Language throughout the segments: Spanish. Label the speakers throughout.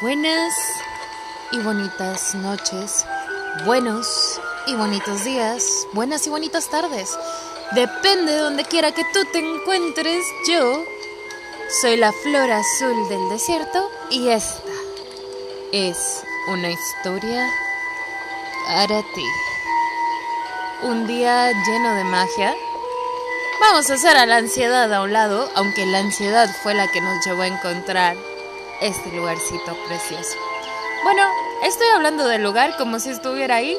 Speaker 1: Buenas y bonitas noches, buenos y bonitos días, buenas y bonitas tardes. Depende de donde quiera que tú te encuentres, yo soy la flor azul del desierto y esta es una historia para ti. Un día lleno de magia. Vamos a hacer a la ansiedad a un lado, aunque la ansiedad fue la que nos llevó a encontrar este lugarcito precioso. Bueno, estoy hablando del lugar como si estuviera ahí,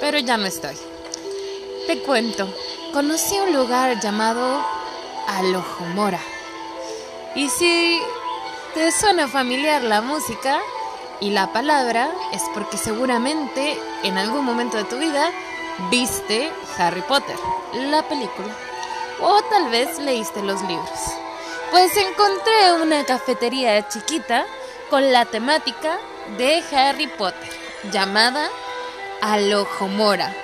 Speaker 1: pero ya no estoy. Te cuento, conocí un lugar llamado Alojomora. Y si te suena familiar la música y la palabra, es porque seguramente en algún momento de tu vida viste Harry Potter, la película. O tal vez leíste los libros. Pues encontré una cafetería chiquita con la temática de Harry Potter, llamada Alojomora.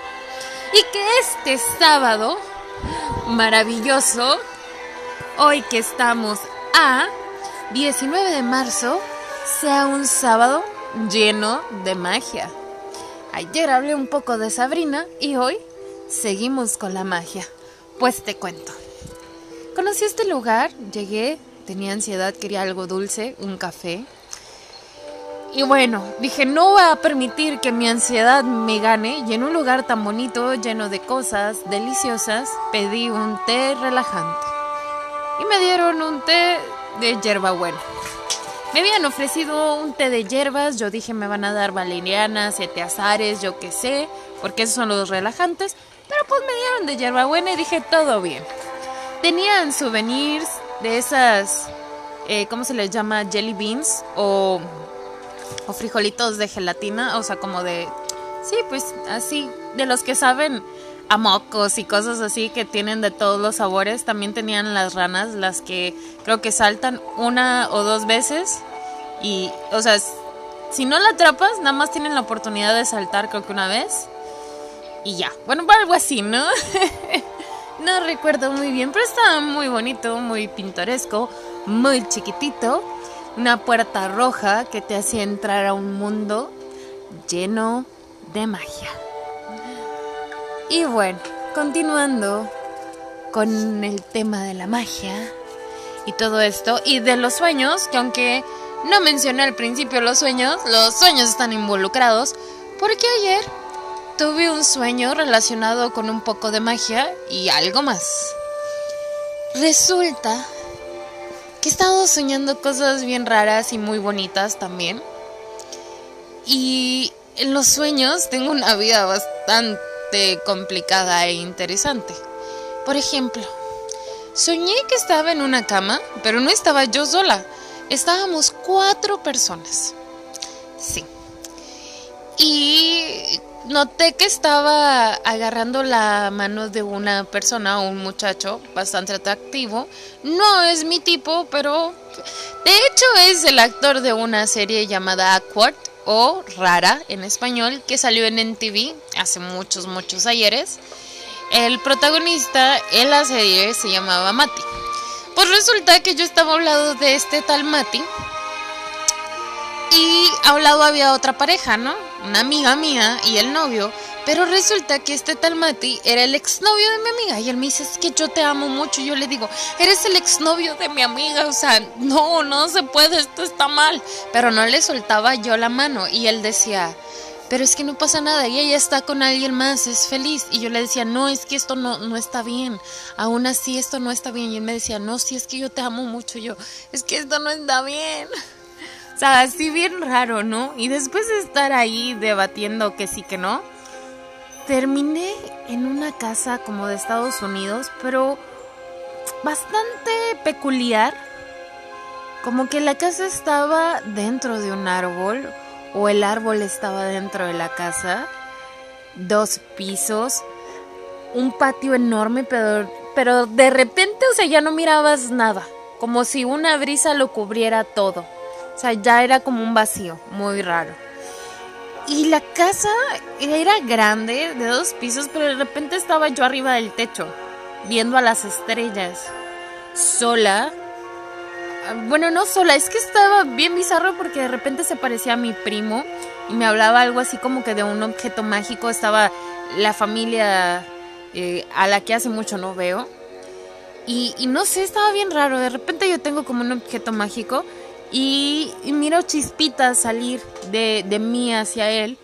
Speaker 1: Y que este sábado maravilloso, hoy que estamos a 19 de marzo, sea un sábado lleno de magia. Ayer hablé un poco de Sabrina y hoy seguimos con la magia. Pues te cuento. Conocí este lugar, llegué, tenía ansiedad, quería algo dulce, un café. Y bueno, dije, no voy a permitir que mi ansiedad me gane y en un lugar tan bonito, lleno de cosas deliciosas, pedí un té relajante. Y me dieron un té de hierbabuena. Me habían ofrecido un té de hierbas, yo dije me van a dar valerianas, siete azares, yo qué sé, porque esos son los relajantes, pero pues me dieron de hierbabuena y dije todo bien. Tenían souvenirs de esas, eh, ¿cómo se les llama? Jelly beans o, frijolitos de gelatina, o sea, como de, sí, pues así, de los que saben a mocos y cosas así que tienen de todos los sabores. También tenían las ranas, las que creo que saltan una o dos veces. Y, o sea, si no la atrapas, nada más tienen la oportunidad de saltar, creo que una vez. Y ya, bueno, algo así, ¿no? No recuerdo muy bien, pero estaba muy bonito, muy pintoresco, muy chiquitito. Una puerta roja que te hacía entrar a un mundo lleno de magia. Y bueno, continuando con el tema de la magia y todo esto, y de los sueños, que aunque no mencioné al principio los sueños, los sueños están involucrados, porque ayer tuve un sueño relacionado con un poco de magia y algo más. Resulta que he estado soñando cosas bien raras y muy bonitas también. Y en los sueños tengo una vida bastante complicada e interesante. Por ejemplo, soñé que estaba en una cama, pero no estaba yo sola. Estábamos cuatro personas. Sí. Y noté que estaba agarrando la mano de una persona, un muchacho bastante atractivo. No es mi tipo, pero de hecho es el actor de una serie llamada Awkward o Rara en español que salió en NTV hace muchos, muchos ayeres. El protagonista en la serie se llamaba Mati. Pues resulta que yo estaba hablando de este tal Mati y a un lado había otra pareja, ¿no? Una amiga mía y el novio. Pero resulta que este tal Mati era el exnovio de mi amiga. Y él me dice, es que yo te amo mucho. Y yo le digo, eres el exnovio de mi amiga. O sea, no, no se puede, esto está mal. Pero no le soltaba yo la mano. Y él decía, pero es que no pasa nada. Y ella está con alguien más, es feliz. Y yo le decía, no, es que esto no, no está bien. Aún así, esto no está bien. Y él me decía, no, sí, es que yo te amo mucho. yo, es que esto no está bien. O sea, así bien raro, ¿no? Y después de estar ahí debatiendo que sí, que no, terminé en una casa como de Estados Unidos, pero bastante peculiar. Como que la casa estaba dentro de un árbol o el árbol estaba dentro de la casa. Dos pisos, un patio enorme, pero, pero de repente, o sea, ya no mirabas nada. Como si una brisa lo cubriera todo. O sea, ya era como un vacío, muy raro. Y la casa era grande, de dos pisos, pero de repente estaba yo arriba del techo, viendo a las estrellas, sola, bueno, no sola, es que estaba bien bizarro porque de repente se parecía a mi primo y me hablaba algo así como que de un objeto mágico. Estaba la familia eh, a la que hace mucho no veo. Y, no sé, estaba bien raro. De repente yo tengo como un objeto mágico y, miro chispitas salir de, de mí hacia él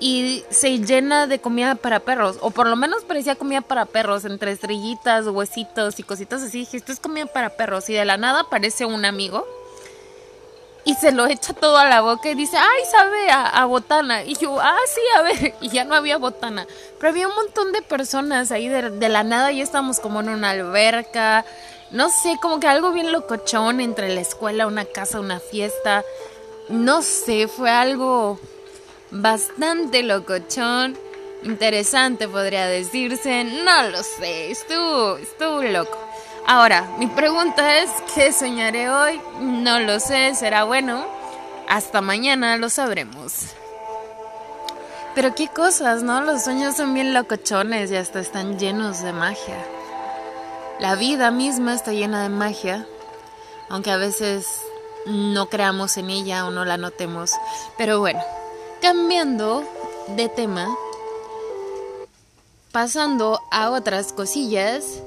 Speaker 1: y se llena de comida para perros, o por lo menos parecía comida para perros, entre estrellitas, huesitos y cositas así. Dije, esto es comida para perros, y de la nada aparece un amigo y se lo echa todo a la boca y dice, ay, sabe a, botana. Y yo, ah, sí, a ver, y ya no había botana. Pero había un montón de personas ahí de, de la nada, y estábamos como en una alberca, no sé, como que algo bien locochón entre la escuela, una casa, una fiesta. No sé, fue algo bastante locochón, interesante podría decirse, no lo sé, estuvo, estuvo loco. Ahora, mi pregunta es, ¿qué soñaré hoy? No lo sé, será bueno. Hasta mañana lo sabremos. Pero qué cosas, ¿no? Los sueños son bien locochones y hasta están llenos de magia. La vida misma está llena de magia, aunque a veces no creamos en ella o no la notemos. Pero bueno, cambiando de tema, pasando a otras cosillas,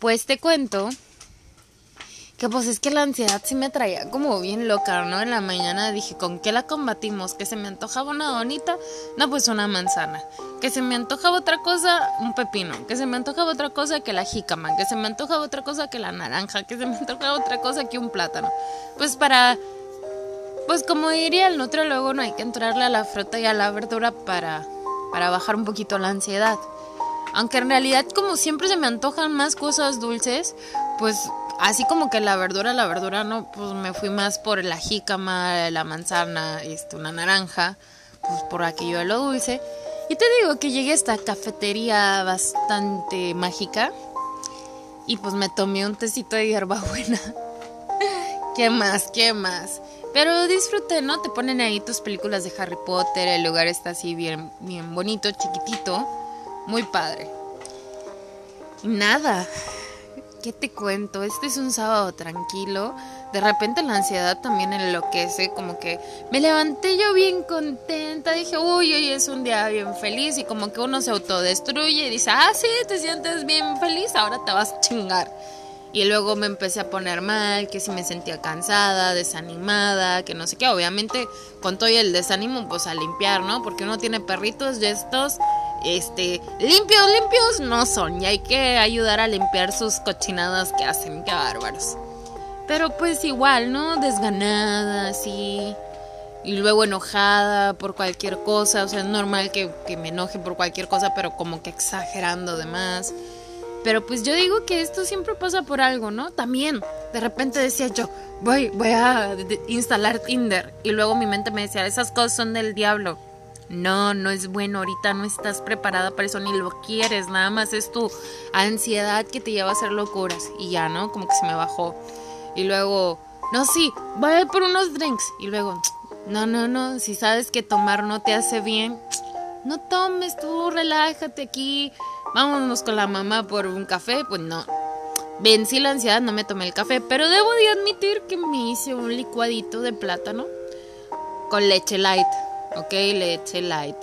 Speaker 1: pues te cuento que pues es que la ansiedad sí me traía como bien loca, ¿no? En la mañana dije, ¿con qué la combatimos? Que se me antojaba una donita, no pues una manzana. Que se me antojaba otra cosa, un pepino. Que se me antojaba otra cosa que la jícama. Que se me antojaba otra cosa que la naranja. Que se me antojaba otra cosa que un plátano. Pues para pues como diría el luego no hay que entrarle a la fruta y a la verdura para, para bajar un poquito la ansiedad. Aunque en realidad como siempre se me antojan más cosas dulces, pues así como que la verdura, la verdura no, pues me fui más por la jícama, la manzana, este, una naranja, pues por aquello de lo dulce. Y te digo que llegué a esta cafetería bastante mágica y pues me tomé un tecito de hierbabuena. ¿Qué más? ¿Qué más? Pero disfrute, ¿no? Te ponen ahí tus películas de Harry Potter, el lugar está así bien, bien bonito, chiquitito, muy padre. Nada, ¿qué te cuento? Este es un sábado tranquilo. De repente la ansiedad también enloquece, como que me levanté yo bien contenta, dije, uy, hoy es un día bien feliz y como que uno se autodestruye y dice, ah, sí, te sientes bien feliz, ahora te vas a chingar. Y luego me empecé a poner mal, que si me sentía cansada, desanimada, que no sé qué. Obviamente con todo el desánimo, pues a limpiar, ¿no? Porque uno tiene perritos y estos, este, limpios, limpios no son. Y hay que ayudar a limpiar sus cochinadas que hacen, qué bárbaros. Pero pues igual, ¿no? Desganada, así. Y luego enojada por cualquier cosa. O sea, es normal que, me enoje por cualquier cosa, pero como que exagerando de más. Pero pues yo digo que esto siempre pasa por algo, ¿no? También, de repente decía yo, voy, voy a instalar Tinder. Y luego mi mente me decía, esas cosas son del diablo. No, no es bueno, ahorita no estás preparada para eso, ni lo quieres, nada más es tu ansiedad que te lleva a hacer locuras. Y ya, ¿no? Como que se me bajó. Y luego, no, sí, voy por unos drinks. Y luego, no, no, no, si sabes que tomar no te hace bien, no tomes tú, relájate aquí vámonos con la mamá por un café, pues no. Vencí la ansiedad, no me tomé el café, pero debo de admitir que me hice un licuadito de plátano con leche light, ¿ok? Leche light.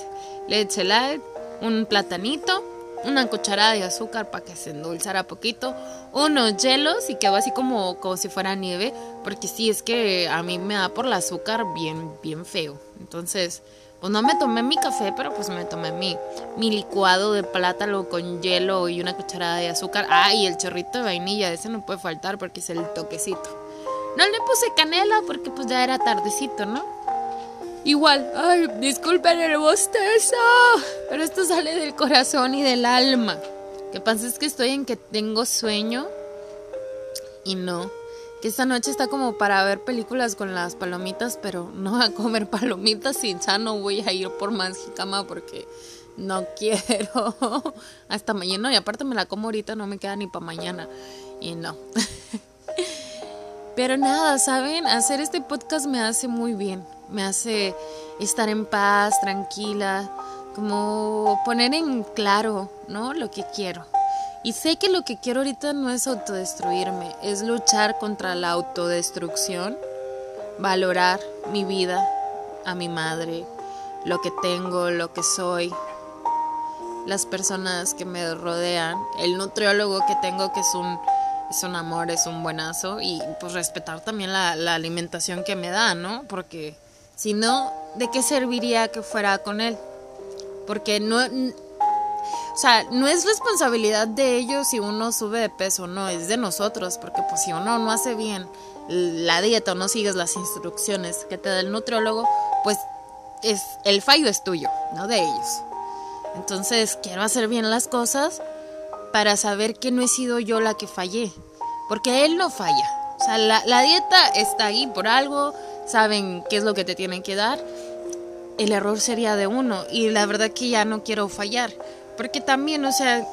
Speaker 1: Leche light, un platanito, una cucharada de azúcar para que se endulzara poquito, unos hielos y quedó así como, como si fuera nieve, porque sí, es que a mí me da por el azúcar bien, bien feo. Entonces, pues no me tomé mi café, pero pues me tomé mi, mi licuado de plátano con hielo y una cucharada de azúcar. Ah, y el chorrito de vainilla, ese no puede faltar porque es el toquecito. No le puse canela porque pues ya era tardecito, ¿no? Igual, ay, disculpen el bostezo, pero esto sale del corazón y del alma. Que pasa es que estoy en que tengo sueño y no que esta noche está como para ver películas con las palomitas, pero no a comer palomitas sin ya no voy a ir por más jicama porque no quiero. Hasta mañana, y aparte me la como ahorita, no me queda ni para mañana. Y no. Pero nada, ¿saben? Hacer este podcast me hace muy bien. Me hace estar en paz, tranquila, como poner en claro, ¿no? Lo que quiero. Y sé que lo que quiero ahorita no es autodestruirme, es luchar contra la autodestrucción, valorar mi vida, a mi madre, lo que tengo, lo que soy, las personas que me rodean, el nutriólogo que tengo que es un es un amor, es un buenazo y pues respetar también la, la alimentación que me da, ¿no? Porque si no, ¿de qué serviría que fuera con él? Porque no, o sea, no es responsabilidad de ellos si uno sube de peso, no, es de nosotros, porque pues si uno no hace bien la dieta o no sigues las instrucciones que te da el nutriólogo, pues es el fallo es tuyo, no de ellos. Entonces, quiero hacer bien las cosas para saber que no he sido yo la que fallé, porque él no falla. O sea, la, la dieta está ahí por algo, saben qué es lo que te tienen que dar. El error sería de uno y la verdad que ya no quiero fallar, porque también, o sea,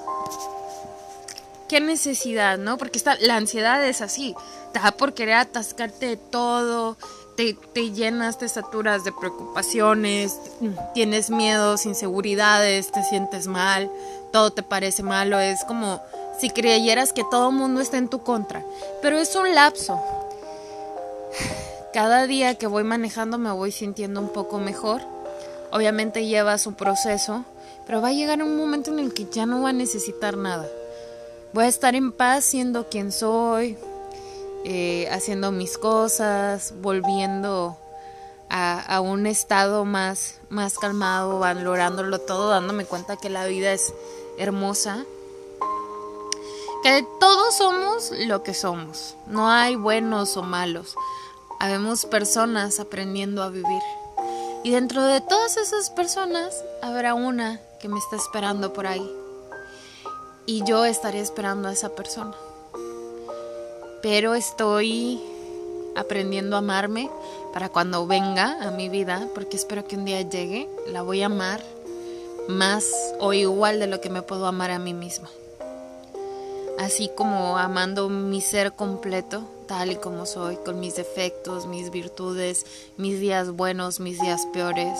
Speaker 1: qué necesidad, ¿no? Porque está, la ansiedad es así, te da por querer atascarte de todo, te, te, llenas, te saturas de preocupaciones, tienes miedos, inseguridades, te sientes mal, todo te parece malo, es como si creyeras que todo el mundo está en tu contra, pero es un lapso. Cada día que voy manejando me voy sintiendo un poco mejor, obviamente lleva su proceso, pero va a llegar un momento en el que ya no va a necesitar nada. Voy a estar en paz siendo quien soy, eh, haciendo mis cosas, volviendo a, a, un estado más, más calmado, valorándolo todo, dándome cuenta que la vida es hermosa, que todos somos lo que somos, no hay buenos o malos, habemos personas aprendiendo a vivir. Y dentro de todas esas personas habrá una que me está esperando por ahí. Y yo estaré esperando a esa persona pero estoy aprendiendo a amarme para cuando venga a mi vida, porque espero que un día llegue, la voy a amar más o igual de lo que me puedo amar a mí misma. Así como amando mi ser completo, tal y como soy, con mis defectos, mis virtudes, mis días buenos, mis días peores.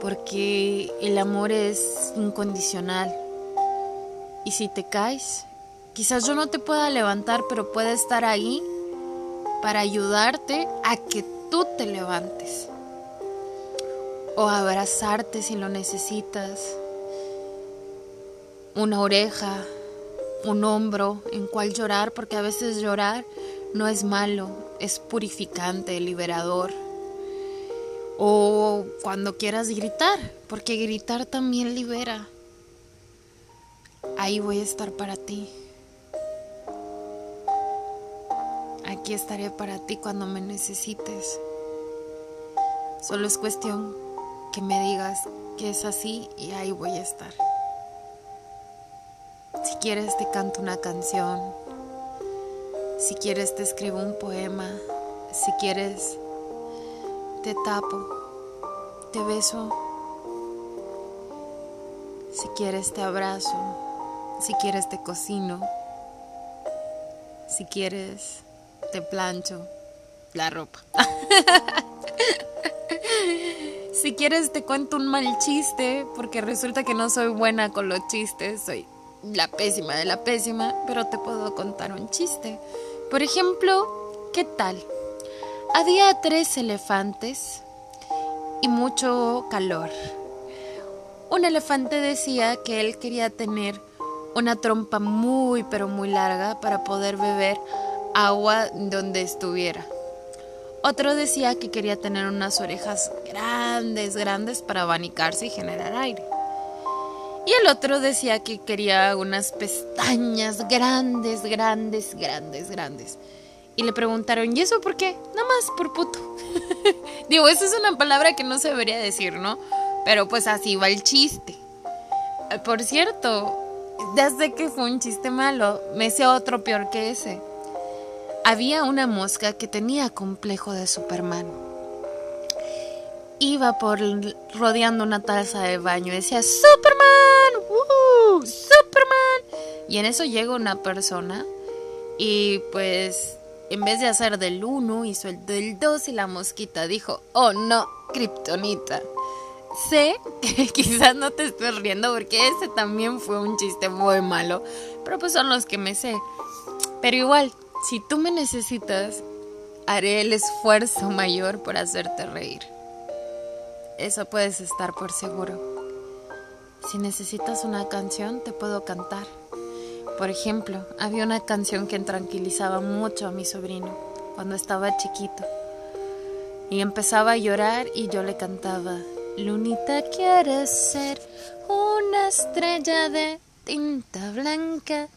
Speaker 1: Porque el amor es incondicional. Y si te caes, Quizás yo no te pueda levantar, pero puede estar ahí para ayudarte a que tú te levantes. O abrazarte si lo necesitas. Una oreja, un hombro en cual llorar, porque a veces llorar no es malo, es purificante, liberador. O cuando quieras gritar, porque gritar también libera. Ahí voy a estar para ti. Aquí estaré para ti cuando me necesites. Solo es cuestión que me digas que es así y ahí voy a estar. Si quieres te canto una canción. Si quieres te escribo un poema. Si quieres te tapo. Te beso. Si quieres te abrazo. Si quieres te cocino. Si quieres te plancho la ropa. si quieres te cuento un mal chiste, porque resulta que no soy buena con los chistes, soy la pésima de la pésima, pero te puedo contar un chiste. Por ejemplo, ¿qué tal? Había tres elefantes y mucho calor. Un elefante decía que él quería tener una trompa muy pero muy larga para poder beber agua donde estuviera. Otro decía que quería tener unas orejas grandes, grandes para abanicarse y generar aire. Y el otro decía que quería unas pestañas grandes, grandes, grandes, grandes. Y le preguntaron, ¿y eso por qué? Nada más por puto. Digo, eso es una palabra que no se debería decir, ¿no? Pero pues así va el chiste. Por cierto, desde que fue un chiste malo, me sé otro peor que ese. Había una mosca que tenía complejo de Superman. Iba por rodeando una taza de baño y decía Superman, ¡Woo! Superman. Y en eso llega una persona y pues en vez de hacer del 1 hizo el del 2 y la mosquita dijo, "Oh no, Kryptonita." sé que quizás no te estés riendo porque ese también fue un chiste muy malo, pero pues son los que me sé. Pero igual, si tú me necesitas, haré el esfuerzo mayor por hacerte reír. Eso puedes estar por seguro. Si necesitas una canción, te puedo cantar. Por ejemplo, había una canción que tranquilizaba mucho a mi sobrino cuando estaba chiquito. Y empezaba a llorar y yo le cantaba, Lunita quiere ser una estrella de tinta blanca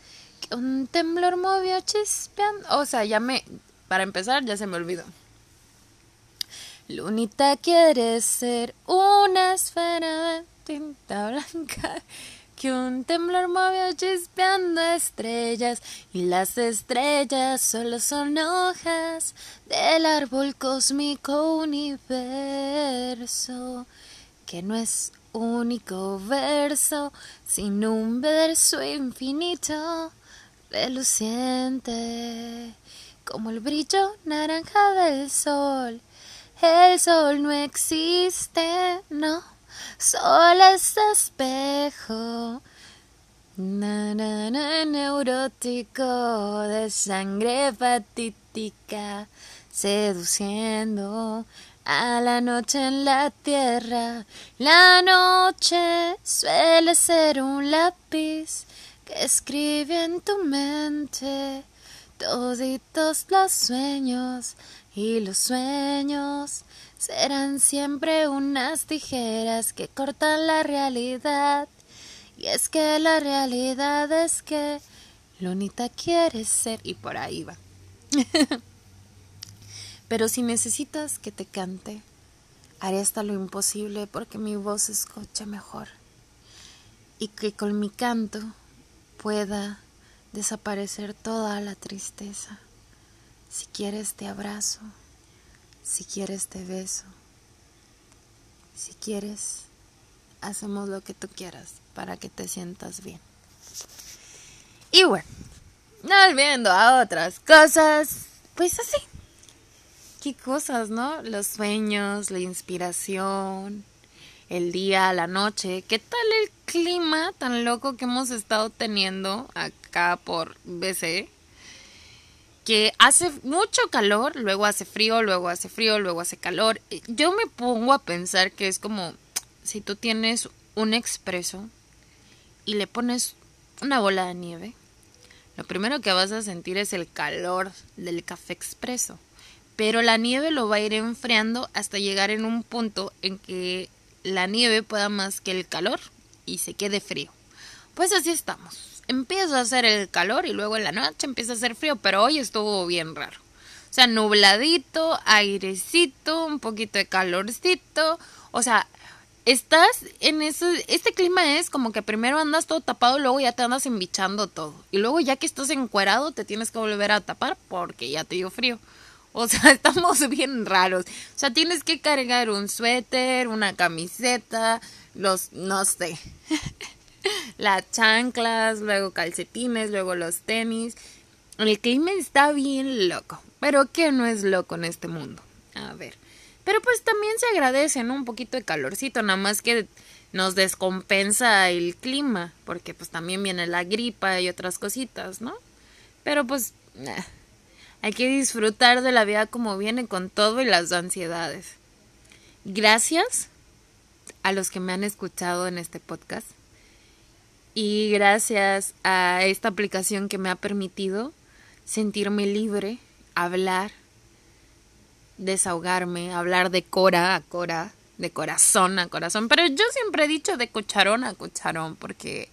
Speaker 1: que un temblor movió chispeando. O sea, ya me, para empezar, ya se me olvidó. Lunita quiere ser una esfera de tinta blanca que un temblor movió chispeando estrellas y las estrellas solo son hojas del árbol cósmico universo que no es único verso sino un verso infinito reluciente como el brillo naranja del sol el sol no existe no solo es espejo. Na, neurótico de sangre patítica, seduciendo a la noche en la tierra. La noche suele ser un lápiz que escribe en tu mente toditos los sueños y los sueños serán siempre unas tijeras que cortan la realidad. Y es que la realidad es que Lunita quiere ser y por ahí va. Pero si necesitas que te cante, haré hasta lo imposible porque mi voz se escuche mejor y que con mi canto pueda desaparecer toda la tristeza. Si quieres te abrazo. Si quieres te beso. Si quieres, hacemos lo que tú quieras para que te sientas bien. Y bueno, volviendo a otras cosas, pues así. ¿Qué cosas, no? Los sueños, la inspiración, el día, la noche. ¿Qué tal el clima tan loco que hemos estado teniendo acá por BC? Que hace mucho calor, luego hace frío, luego hace frío, luego hace calor. Yo me pongo a pensar que es como si tú tienes un expreso y le pones una bola de nieve, lo primero que vas a sentir es el calor del café expreso. Pero la nieve lo va a ir enfriando hasta llegar en un punto en que la nieve pueda más que el calor y se quede frío. Pues así estamos empieza a hacer el calor y luego en la noche empieza a hacer frío, pero hoy estuvo bien raro. O sea, nubladito, airecito, un poquito de calorcito. O sea, estás en ese. Este clima es como que primero andas todo tapado luego ya te andas embichando todo. Y luego ya que estás encuerado, te tienes que volver a tapar porque ya te dio frío. O sea, estamos bien raros. O sea, tienes que cargar un suéter, una camiseta, los. no sé. las chanclas, luego calcetines, luego los tenis. El clima está bien loco, pero ¿qué no es loco en este mundo? A ver, pero pues también se agradece, ¿no? Un poquito de calorcito, nada más que nos descompensa el clima, porque pues también viene la gripa y otras cositas, ¿no? Pero pues hay que disfrutar de la vida como viene con todo y las ansiedades. Gracias a los que me han escuchado en este podcast y gracias a esta aplicación que me ha permitido sentirme libre, hablar, desahogarme, hablar de cora a cora, de corazón a corazón. Pero yo siempre he dicho de cucharón a cucharón porque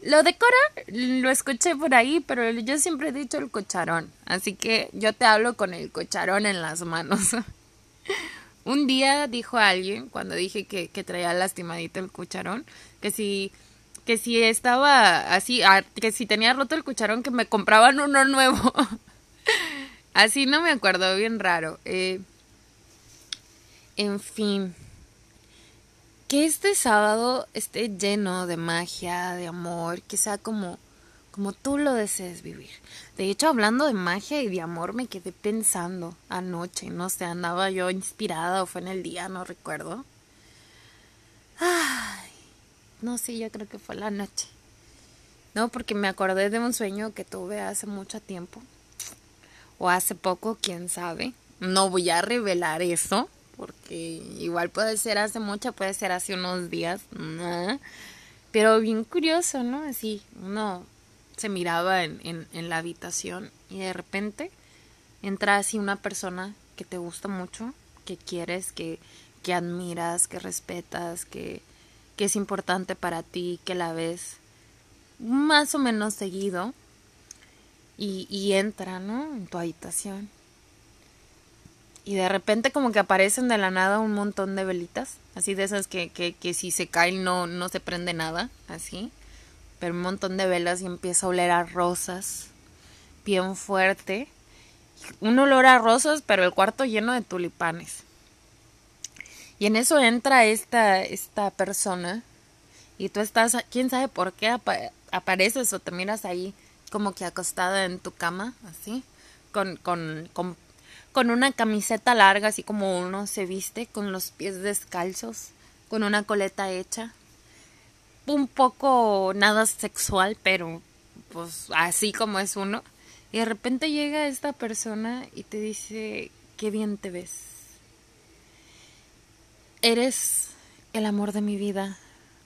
Speaker 1: lo de cora lo escuché por ahí, pero yo siempre he dicho el cucharón. Así que yo te hablo con el cucharón en las manos. Un día dijo alguien, cuando dije que, que traía lastimadito el cucharón, que si que si estaba así, ah, que si tenía roto el cucharón, que me compraban uno nuevo. así no me acuerdo, bien raro. Eh, en fin, que este sábado esté lleno de magia, de amor, que sea como, como tú lo desees vivir. De hecho, hablando de magia y de amor, me quedé pensando anoche, no sé, andaba yo inspirada o fue en el día, no recuerdo No, sí, yo creo que fue la noche. No, porque me acordé de un sueño que tuve hace mucho tiempo. O hace poco, quién sabe. No voy a revelar eso, porque igual puede ser hace mucho, puede ser hace unos días. Pero bien curioso, ¿no? Así, uno se miraba en, en, en la habitación y de repente entra así una persona que te gusta mucho, que quieres, que, que admiras, que respetas, que, que es importante para ti, que la ves más o menos seguido y, y entra, ¿no? En tu habitación. Y de repente como que aparecen de la nada un montón de velitas, así de esas que, que, que si se caen no, no se prende nada, así. Pero un montón de velas y empieza a oler a rosas, bien fuerte. Un olor a rosas, pero el cuarto lleno de tulipanes. Y en eso entra esta, esta persona y tú estás, quién sabe por qué apareces o te miras ahí como que acostada en tu cama, así, con, con, con, con una camiseta larga, así como uno se viste, con los pies descalzos, con una coleta hecha. Un poco nada sexual, pero pues así como es uno. Y de repente llega esta persona y te dice, qué bien te ves Eres el amor de mi vida,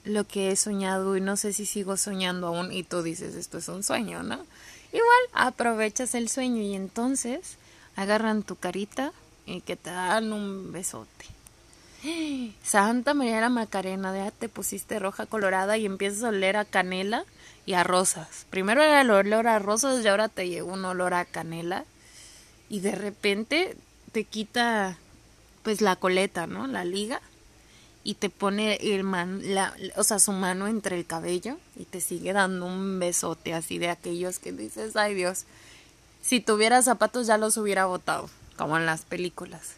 Speaker 1: lo que he soñado y no sé si sigo soñando aún y tú dices esto es un sueño, ¿no? Igual aprovechas el sueño y entonces agarran tu carita y que te dan un besote. Santa María la Macarena, ya te pusiste roja colorada y empiezas a oler a canela y a rosas. Primero era el olor a rosas y ahora te llegó un olor a canela y de repente te quita pues la coleta, ¿no? La liga y te pone el man, la, o sea, su mano entre el cabello y te sigue dando un besote así de aquellos que dices, ay Dios, si tuviera zapatos ya los hubiera botado, como en las películas.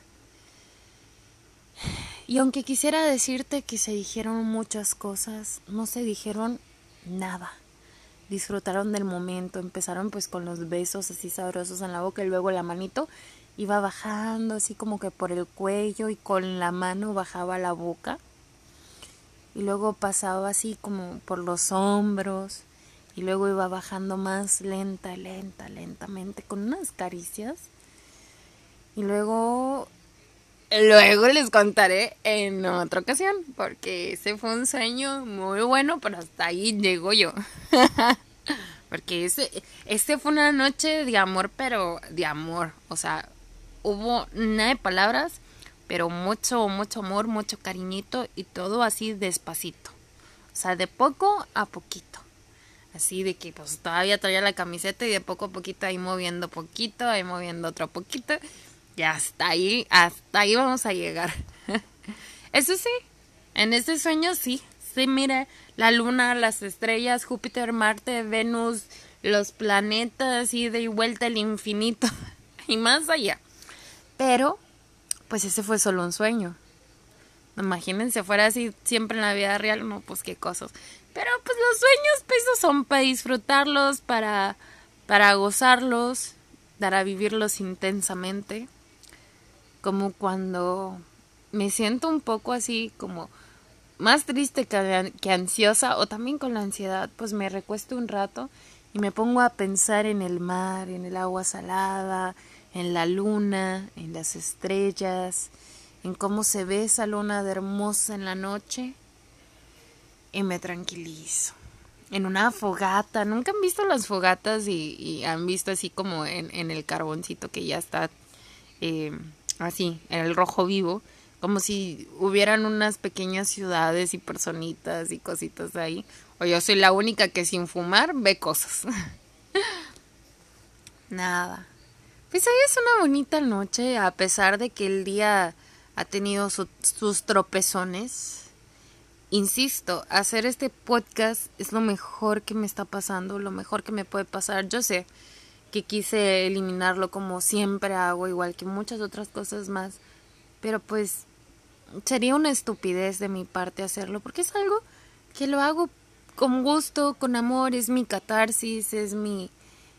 Speaker 1: Y aunque quisiera decirte que se dijeron muchas cosas, no se dijeron nada. Disfrutaron del momento, empezaron pues con los besos así sabrosos en la boca y luego la manito iba bajando así como que por el cuello y con la mano bajaba la boca. Y luego pasaba así como por los hombros y luego iba bajando más lenta, lenta, lentamente con unas caricias. Y luego luego les contaré en otra ocasión porque ese fue un sueño muy bueno pero hasta ahí llego yo. Porque ese, ese fue una noche de amor pero de amor o sea hubo nada de palabras, pero mucho, mucho amor, mucho cariñito y todo así despacito. O sea, de poco a poquito. Así de que pues todavía traía la camiseta y de poco a poquito ahí moviendo poquito, ahí moviendo otro poquito. Y hasta ahí, hasta ahí vamos a llegar. Eso sí, en ese sueño sí, sí, mire, la luna, las estrellas, Júpiter, Marte, Venus, los planetas y de vuelta al infinito y más allá. Pero, pues ese fue solo un sueño. Imagínense, fuera así siempre en la vida real, no, pues qué cosas. Pero pues los sueños, pues son para disfrutarlos, para, para gozarlos, para vivirlos intensamente. Como cuando me siento un poco así como más triste que, que ansiosa o también con la ansiedad, pues me recuesto un rato y me pongo a pensar en el mar, en el agua salada, en la luna, en las estrellas, en cómo se ve esa luna de hermosa en la noche y me tranquilizo. En una fogata, nunca han visto las fogatas y, han visto así como en, el carboncito que ya está eh, así, en el rojo vivo, como si hubieran unas pequeñas ciudades y personitas y cositas ahí. O yo soy la única que sin fumar ve cosas. Nada. Pues hoy es una bonita noche, a pesar de que el día ha tenido sus tropezones. Insisto, hacer este podcast es lo mejor que me está pasando, lo mejor que me puede pasar. Yo sé que quise eliminarlo como siempre hago, igual que muchas otras cosas más, pero pues sería una estupidez de mi parte hacerlo, porque es algo que lo hago con gusto, con amor, es mi catarsis, es mi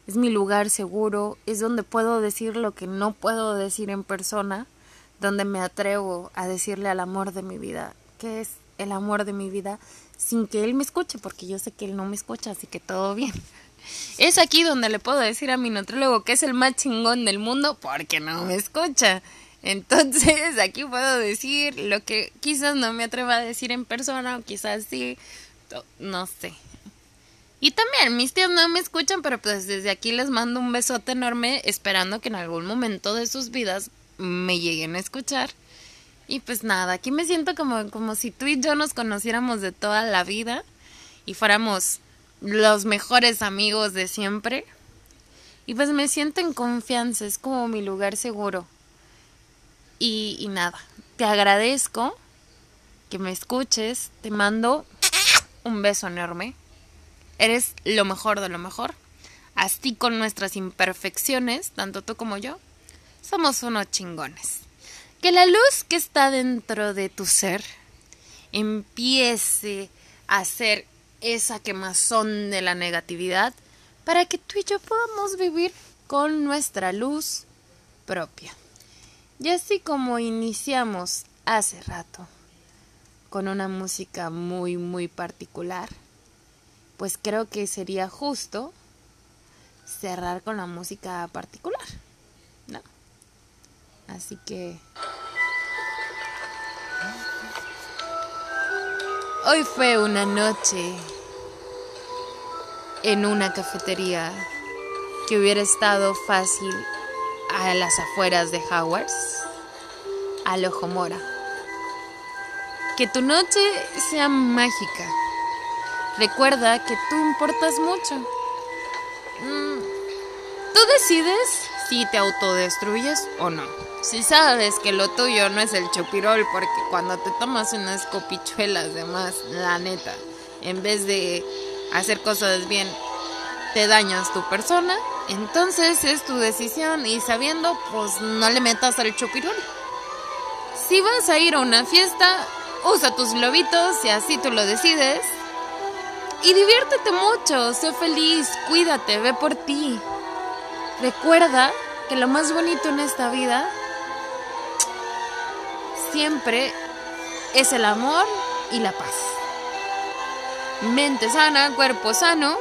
Speaker 1: es mi lugar seguro, es donde puedo decir lo que no puedo decir en persona, donde me atrevo a decirle al amor de mi vida, que es el amor de mi vida, sin que él me escuche, porque yo sé que él no me escucha, así que todo bien. Es aquí donde le puedo decir a mi nutrólogo que es el más chingón del mundo porque no me escucha. Entonces aquí puedo decir lo que quizás no me atreva a decir en persona o quizás sí, no sé. Y también mis tíos no me escuchan, pero pues desde aquí les mando un besote enorme esperando que en algún momento de sus vidas me lleguen a escuchar. Y pues nada, aquí me siento como, como si tú y yo nos conociéramos de toda la vida y fuéramos los mejores amigos de siempre. Y pues me siento en confianza, es como mi lugar seguro. Y, y nada, te agradezco que me escuches, te mando un beso enorme. Eres lo mejor de lo mejor. Así con nuestras imperfecciones, tanto tú como yo, somos unos chingones. Que la luz que está dentro de tu ser empiece a ser esa quemazón de la negatividad para que tú y yo podamos vivir con nuestra luz propia. Y así como iniciamos hace rato con una música muy muy particular, pues creo que sería justo cerrar con la música particular, ¿no? Así que Hoy fue una noche en una cafetería que hubiera estado fácil a las afueras de Howards, al Ojo Mora. Que tu noche sea mágica. Recuerda que tú importas mucho. Mm, tú decides si te autodestruyes o no. Si sabes que lo tuyo no es el chupirol, porque cuando te tomas unas copichuelas de más, la neta, en vez de hacer cosas bien, te dañas tu persona, entonces es tu decisión y sabiendo, pues no le metas al chupirol. Si vas a ir a una fiesta, usa tus globitos si así tú lo decides. Y diviértete mucho, sé feliz, cuídate, ve por ti. Recuerda que lo más bonito en esta vida siempre es el amor y la paz. Mente sana, cuerpo sano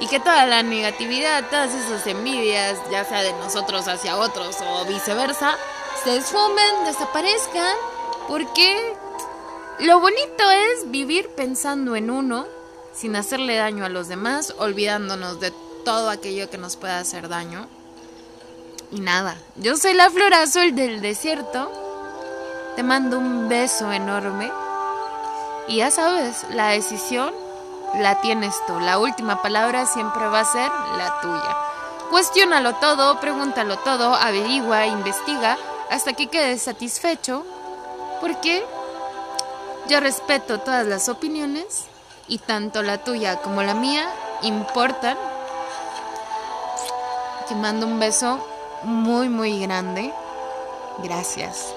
Speaker 1: y que toda la negatividad, todas esas envidias, ya sea de nosotros hacia otros o viceversa, se esfumen, desaparezcan, porque lo bonito es vivir pensando en uno, sin hacerle daño a los demás, olvidándonos de todo aquello que nos pueda hacer daño. Y nada, yo soy la flor azul del desierto te mando un beso enorme. Y ya sabes, la decisión la tienes tú. La última palabra siempre va a ser la tuya. Cuestiónalo todo, pregúntalo todo, averigua, investiga hasta que quedes satisfecho. Porque yo respeto todas las opiniones y tanto la tuya como la mía importan. Te mando un beso muy, muy grande. Gracias.